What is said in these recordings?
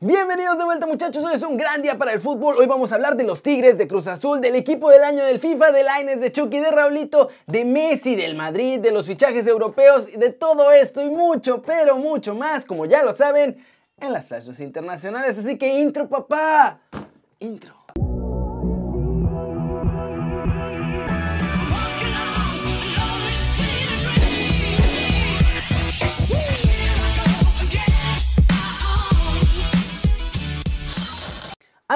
Bienvenidos de vuelta muchachos, hoy es un gran día para el fútbol. Hoy vamos a hablar de los Tigres, de Cruz Azul, del equipo del año del FIFA, de Laines, de Chucky, de Raulito, de Messi, del Madrid, de los fichajes europeos, de todo esto y mucho, pero mucho más, como ya lo saben, en las flashes internacionales. Así que intro papá, intro.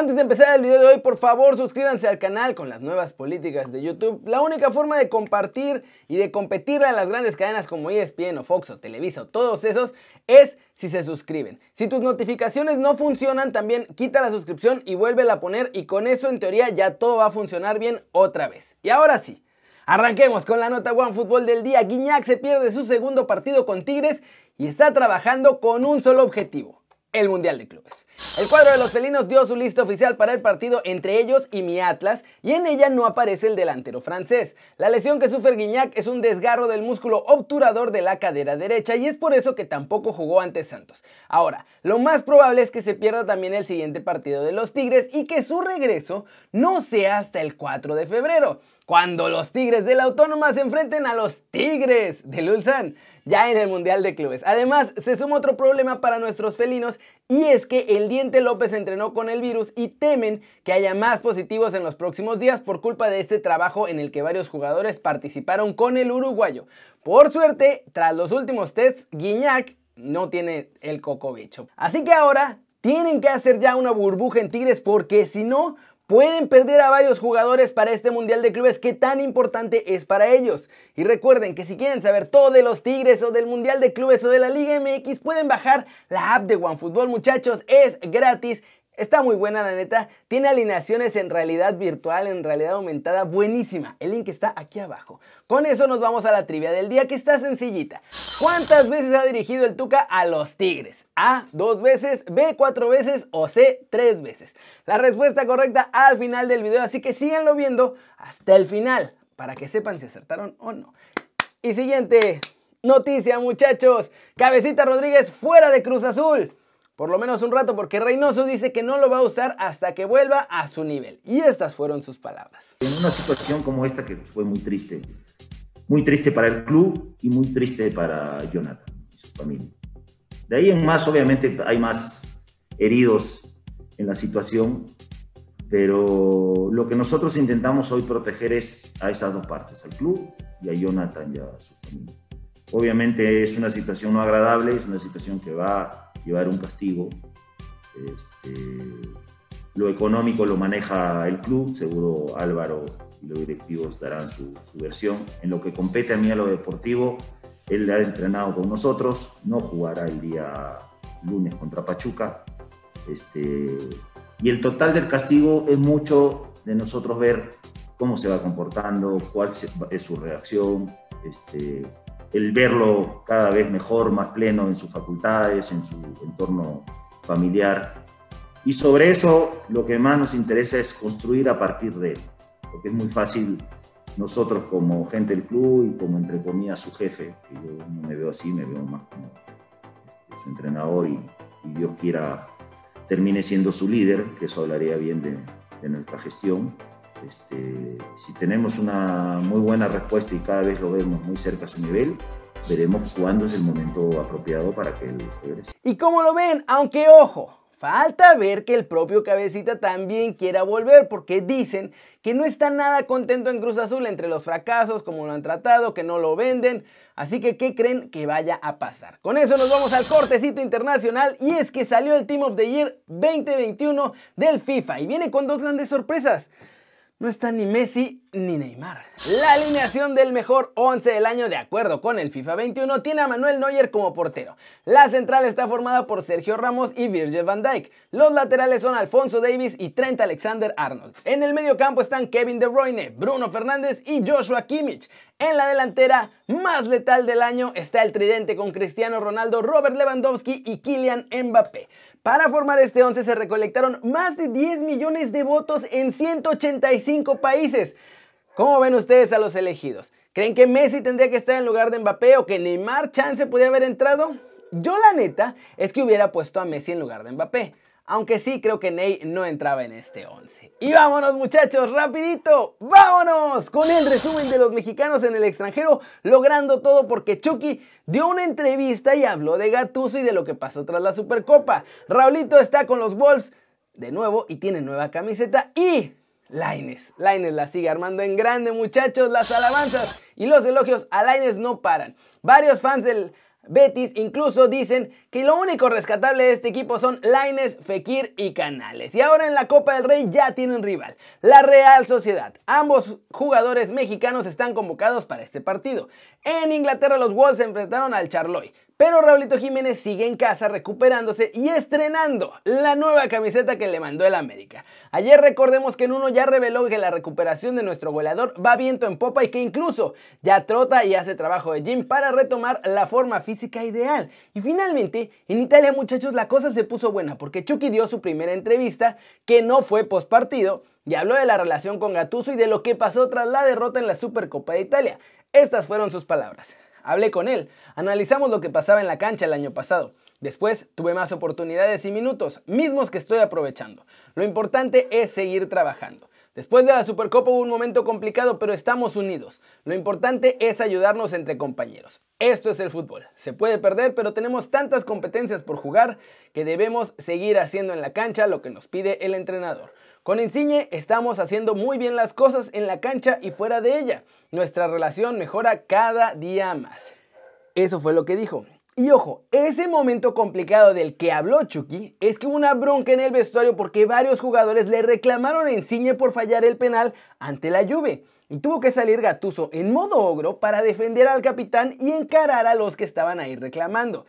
Antes de empezar el video de hoy, por favor suscríbanse al canal con las nuevas políticas de YouTube. La única forma de compartir y de competir a las grandes cadenas como ESPN o Fox o Televisa o todos esos es si se suscriben. Si tus notificaciones no funcionan, también quita la suscripción y vuélvela a poner y con eso en teoría ya todo va a funcionar bien otra vez. Y ahora sí. Arranquemos con la nota One Fútbol del día. Guiñac se pierde su segundo partido con Tigres y está trabajando con un solo objetivo, el Mundial de Clubes. El cuadro de los felinos dio su lista oficial para el partido entre ellos y mi Atlas y en ella no aparece el delantero francés. La lesión que sufre Guiñac es un desgarro del músculo obturador de la cadera derecha y es por eso que tampoco jugó ante Santos. Ahora, lo más probable es que se pierda también el siguiente partido de los Tigres y que su regreso no sea hasta el 4 de febrero cuando los Tigres de la Autónoma se enfrenten a los Tigres de Ulsan, ya en el Mundial de Clubes. Además, se suma otro problema para nuestros felinos y es que el Diente López entrenó con el virus y temen que haya más positivos en los próximos días por culpa de este trabajo en el que varios jugadores participaron con el uruguayo. Por suerte, tras los últimos tests, Guiñac no tiene el cocobicho. Así que ahora tienen que hacer ya una burbuja en Tigres porque si no pueden perder a varios jugadores para este Mundial de Clubes que tan importante es para ellos. Y recuerden que si quieren saber todo de los Tigres o del Mundial de Clubes o de la Liga MX, pueden bajar la app de OneFootball muchachos, es gratis Está muy buena la neta, tiene alineaciones en realidad virtual, en realidad aumentada, buenísima. El link está aquí abajo. Con eso nos vamos a la trivia del día que está sencillita. ¿Cuántas veces ha dirigido el Tuca a los Tigres? A, dos veces, B, cuatro veces o C, tres veces. La respuesta correcta al final del video, así que síganlo viendo hasta el final para que sepan si acertaron o no. Y siguiente noticia muchachos, Cabecita Rodríguez fuera de Cruz Azul por lo menos un rato, porque Reynoso dice que no lo va a usar hasta que vuelva a su nivel. Y estas fueron sus palabras. En una situación como esta que fue muy triste, muy triste para el club y muy triste para Jonathan y su familia. De ahí en más, obviamente, hay más heridos en la situación, pero lo que nosotros intentamos hoy proteger es a esas dos partes, al club y a Jonathan y a su familia. Obviamente es una situación no agradable, es una situación que va llevar un castigo. Este, lo económico lo maneja el club, seguro Álvaro y los directivos darán su, versión. En lo que compete a mí a lo deportivo, él ha entrenado con nosotros, no jugará el día lunes contra Pachuca. Este, y el total del castigo es mucho de nosotros ver cómo se va comportando, cuál es su reacción, este, el verlo cada vez mejor, más pleno en sus facultades, en su entorno familiar. Y sobre eso lo que más nos interesa es construir a partir de él, porque es muy fácil nosotros como gente del club y como entre comillas su jefe, que yo no me veo así, me veo más como este, su entrenador y, Dios quiera termine siendo su líder, que eso hablaría bien de, de nuestra gestión este, si tenemos una muy buena respuesta y cada vez lo vemos muy cerca a su nivel, veremos cuándo es el momento apropiado para que él regrese. Y como lo ven, aunque ojo, Falta ver que el propio Cabecita también quiera volver porque dicen que no está nada contento en Cruz Azul entre los fracasos, como lo han tratado, que no lo venden. Así que, ¿qué creen que vaya a pasar? Con eso nos vamos al cortecito internacional y es que salió el Team of the Year 2021 del FIFA y viene con dos grandes sorpresas no está ni Messi ni Neymar. La alineación del mejor 11 del año de acuerdo con el FIFA 21 tiene a Manuel Neuer como portero. La central está formada por Sergio Ramos y Virgil van Dijk. Los laterales son Alfonso Davis y Trent Alexander-Arnold. En el medio campo están Kevin De Bruyne, Bruno Fernández y Joshua Kimmich. En la delantera más letal del año está el tridente con Cristiano Ronaldo, Robert Lewandowski y Kylian Mbappé. Para formar este 11 se recolectaron más de 10 millones de votos en 185 países. ¿Cómo ven ustedes a los elegidos? ¿Creen que Messi tendría que estar en lugar de Mbappé o que Neymar chance podía haber entrado? Yo la neta es que hubiera puesto a Messi en lugar de Mbappé. Aunque sí creo que Ney no entraba en este 11. Y vámonos muchachos, rapidito, vámonos con el resumen de los mexicanos en el extranjero, logrando todo porque Chucky dio una entrevista y habló de Gatuso y de lo que pasó tras la Supercopa. Raulito está con los Wolves de nuevo y tiene nueva camiseta y Laines. Laines la sigue armando en grande, muchachos. Las alabanzas y los elogios a Laines no paran. Varios fans del Betis incluso dicen que lo único rescatable de este equipo son Laines, Fekir y Canales. Y ahora en la Copa del Rey ya tienen rival, la Real Sociedad. Ambos jugadores mexicanos están convocados para este partido. En Inglaterra los Wolves enfrentaron al Charloy, pero Raulito Jiménez sigue en casa recuperándose y estrenando la nueva camiseta que le mandó el América. Ayer recordemos que en uno ya reveló que la recuperación de nuestro goleador va viento en popa y que incluso ya trota y hace trabajo de gym para retomar la forma física ideal. Y finalmente, en Italia muchachos la cosa se puso buena porque Chucky dio su primera entrevista que no fue post partido y habló de la relación con Gattuso y de lo que pasó tras la derrota en la Supercopa de Italia. Estas fueron sus palabras. Hablé con él, analizamos lo que pasaba en la cancha el año pasado. Después tuve más oportunidades y minutos, mismos que estoy aprovechando. Lo importante es seguir trabajando. Después de la Supercopa hubo un momento complicado, pero estamos unidos. Lo importante es ayudarnos entre compañeros. Esto es el fútbol. Se puede perder, pero tenemos tantas competencias por jugar que debemos seguir haciendo en la cancha lo que nos pide el entrenador. Con Insigne estamos haciendo muy bien las cosas en la cancha y fuera de ella. Nuestra relación mejora cada día más. Eso fue lo que dijo. Y ojo, ese momento complicado del que habló Chucky es que hubo una bronca en el vestuario porque varios jugadores le reclamaron a Insigne por fallar el penal ante la Juve. Y tuvo que salir Gatuso en modo ogro para defender al capitán y encarar a los que estaban ahí reclamando.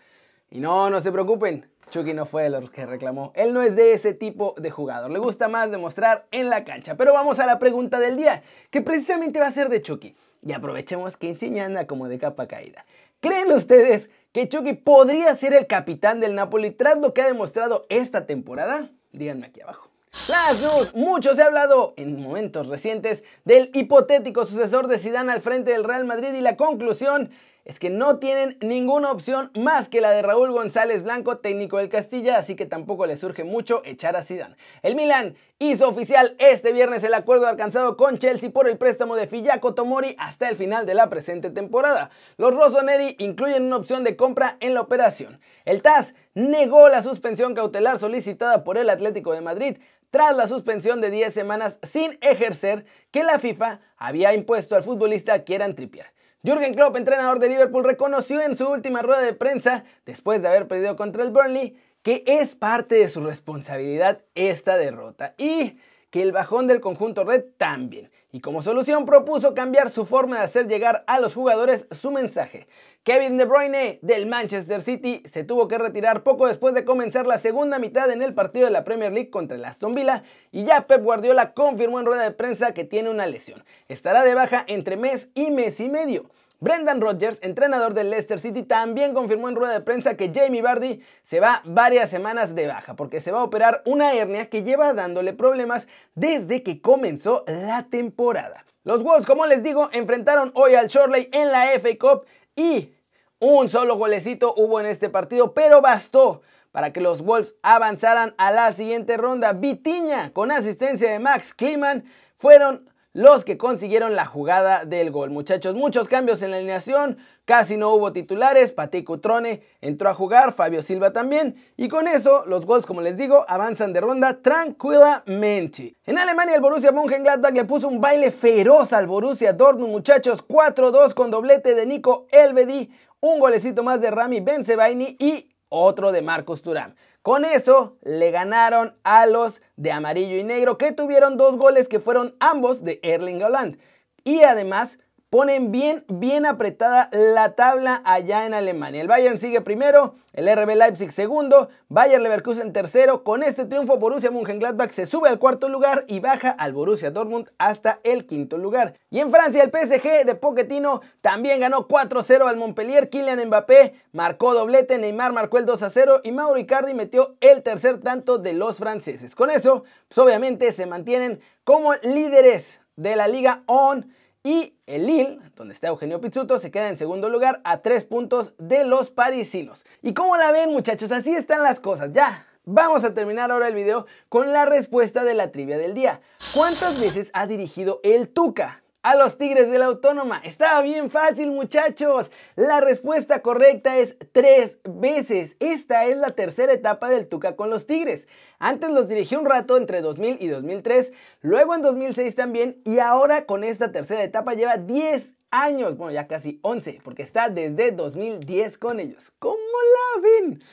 Y no, no se preocupen, Chucky no fue de los que reclamó. Él no es de ese tipo de jugador. Le gusta más demostrar en la cancha. Pero vamos a la pregunta del día, que precisamente va a ser de Chucky. Y aprovechemos que Insigne anda como de capa caída. ¿Creen ustedes que Chucky podría ser el capitán del Napoli tras lo que ha demostrado esta temporada? Díganme aquí abajo. Las news, mucho se ha hablado en momentos recientes del hipotético sucesor de Zidane al frente del Real Madrid y la conclusión es que no tienen ninguna opción más que la de Raúl González Blanco, técnico del Castilla, así que tampoco le surge mucho echar a Zidane. El Milan hizo oficial este viernes el acuerdo alcanzado con Chelsea por el préstamo de Fiyako Tomori hasta el final de la presente temporada. Los Rossoneri incluyen una opción de compra en la operación. El TAS negó la suspensión cautelar solicitada por el Atlético de Madrid tras la suspensión de 10 semanas sin ejercer que la FIFA había impuesto al futbolista Kieran Trippier. Jürgen Klopp, entrenador de Liverpool, reconoció en su última rueda de prensa, después de haber perdido contra el Burnley, que es parte de su responsabilidad esta derrota. Y que el bajón del conjunto red también. Y como solución propuso cambiar su forma de hacer llegar a los jugadores su mensaje. Kevin De Bruyne del Manchester City se tuvo que retirar poco después de comenzar la segunda mitad en el partido de la Premier League contra el Aston Villa y ya Pep Guardiola confirmó en rueda de prensa que tiene una lesión. Estará de baja entre mes y mes y medio. Brendan Rodgers, entrenador del Leicester City, también confirmó en rueda de prensa que Jamie Vardy se va varias semanas de baja porque se va a operar una hernia que lleva dándole problemas desde que comenzó la temporada. Los Wolves, como les digo, enfrentaron hoy al Shorley en la FA Cup y un solo golecito hubo en este partido, pero bastó para que los Wolves avanzaran a la siguiente ronda. Vitiña, con asistencia de Max Kliman, fueron los que consiguieron la jugada del gol. Muchachos, muchos cambios en la alineación, casi no hubo titulares, Pati Cutrone entró a jugar, Fabio Silva también, y con eso los gols, como les digo, avanzan de ronda tranquilamente. En Alemania el Borussia Mönchengladbach le puso un baile feroz al Borussia Dortmund, muchachos, 4-2 con doblete de Nico Elvedi, un golecito más de Rami Benzebaini y otro de Marcos Turán. Con eso le ganaron a los de amarillo y negro que tuvieron dos goles que fueron ambos de Erling Haaland. Y además ponen bien, bien apretada la tabla allá en Alemania. El Bayern sigue primero, el RB Leipzig segundo, Bayern Leverkusen tercero. Con este triunfo, Borussia Mönchengladbach se sube al cuarto lugar y baja al Borussia Dortmund hasta el quinto lugar. Y en Francia, el PSG de Pochettino también ganó 4-0 al Montpellier. Kylian Mbappé marcó doblete, Neymar marcó el 2-0 y Mauro Icardi metió el tercer tanto de los franceses. Con eso, pues obviamente se mantienen como líderes de la Liga On y el Lille, donde está Eugenio Pizzuto, se queda en segundo lugar a tres puntos de los parisinos. ¿Y cómo la ven muchachos? Así están las cosas. Ya Vamos a terminar ahora el video con la respuesta de la trivia del día. ¿Cuántas veces ha dirigido el Tuca? a los Tigres de la Autónoma. Estaba bien fácil muchachos. La respuesta correcta es tres veces. Esta es la tercera etapa del Tuca con los Tigres. Antes los dirigió un rato entre 2000 y 2003, luego en 2006 también y ahora con esta tercera etapa lleva 10 años, bueno ya casi 11, porque está desde 2010 con ellos. ¿Cómo la ven?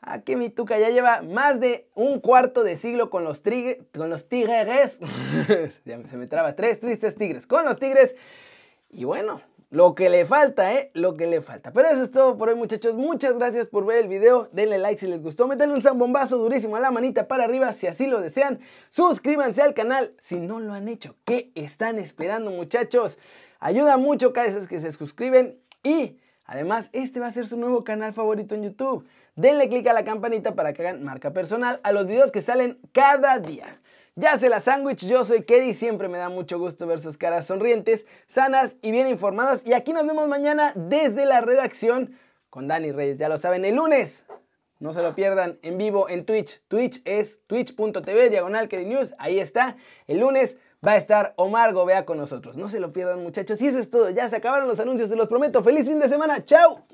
Aquí mi tuca ya lleva más de un cuarto de siglo con los, con los tigres. se me traba, tres tristes tigres con los tigres. Y bueno, lo que le falta, ¿eh? Lo que le falta. Pero eso es todo por hoy, muchachos. Muchas gracias por ver el video. Denle like si les gustó. Métanle un zambombazo durísimo a la manita para arriba si así lo desean. Suscríbanse al canal si no lo han hecho. ¿Qué están esperando, muchachos? Ayuda mucho cada vez que se suscriben. Y además, este va a ser su nuevo canal favorito en YouTube denle click a la campanita para que hagan marca personal a los videos que salen cada día. Ya se la sándwich, yo soy Keddy, siempre me da mucho gusto ver sus caras sonrientes, sanas y bien informadas. Y aquí nos vemos mañana desde la redacción con Dani Reyes, ya lo saben, el lunes. No se lo pierdan en vivo en Twitch. Twitch es twitch.tv diagonal News. Ahí está. El lunes va a estar Omar Gobea con nosotros. No se lo pierdan muchachos. Y eso es todo. Ya se acabaron los anuncios, se los prometo. Feliz fin de semana. Chao.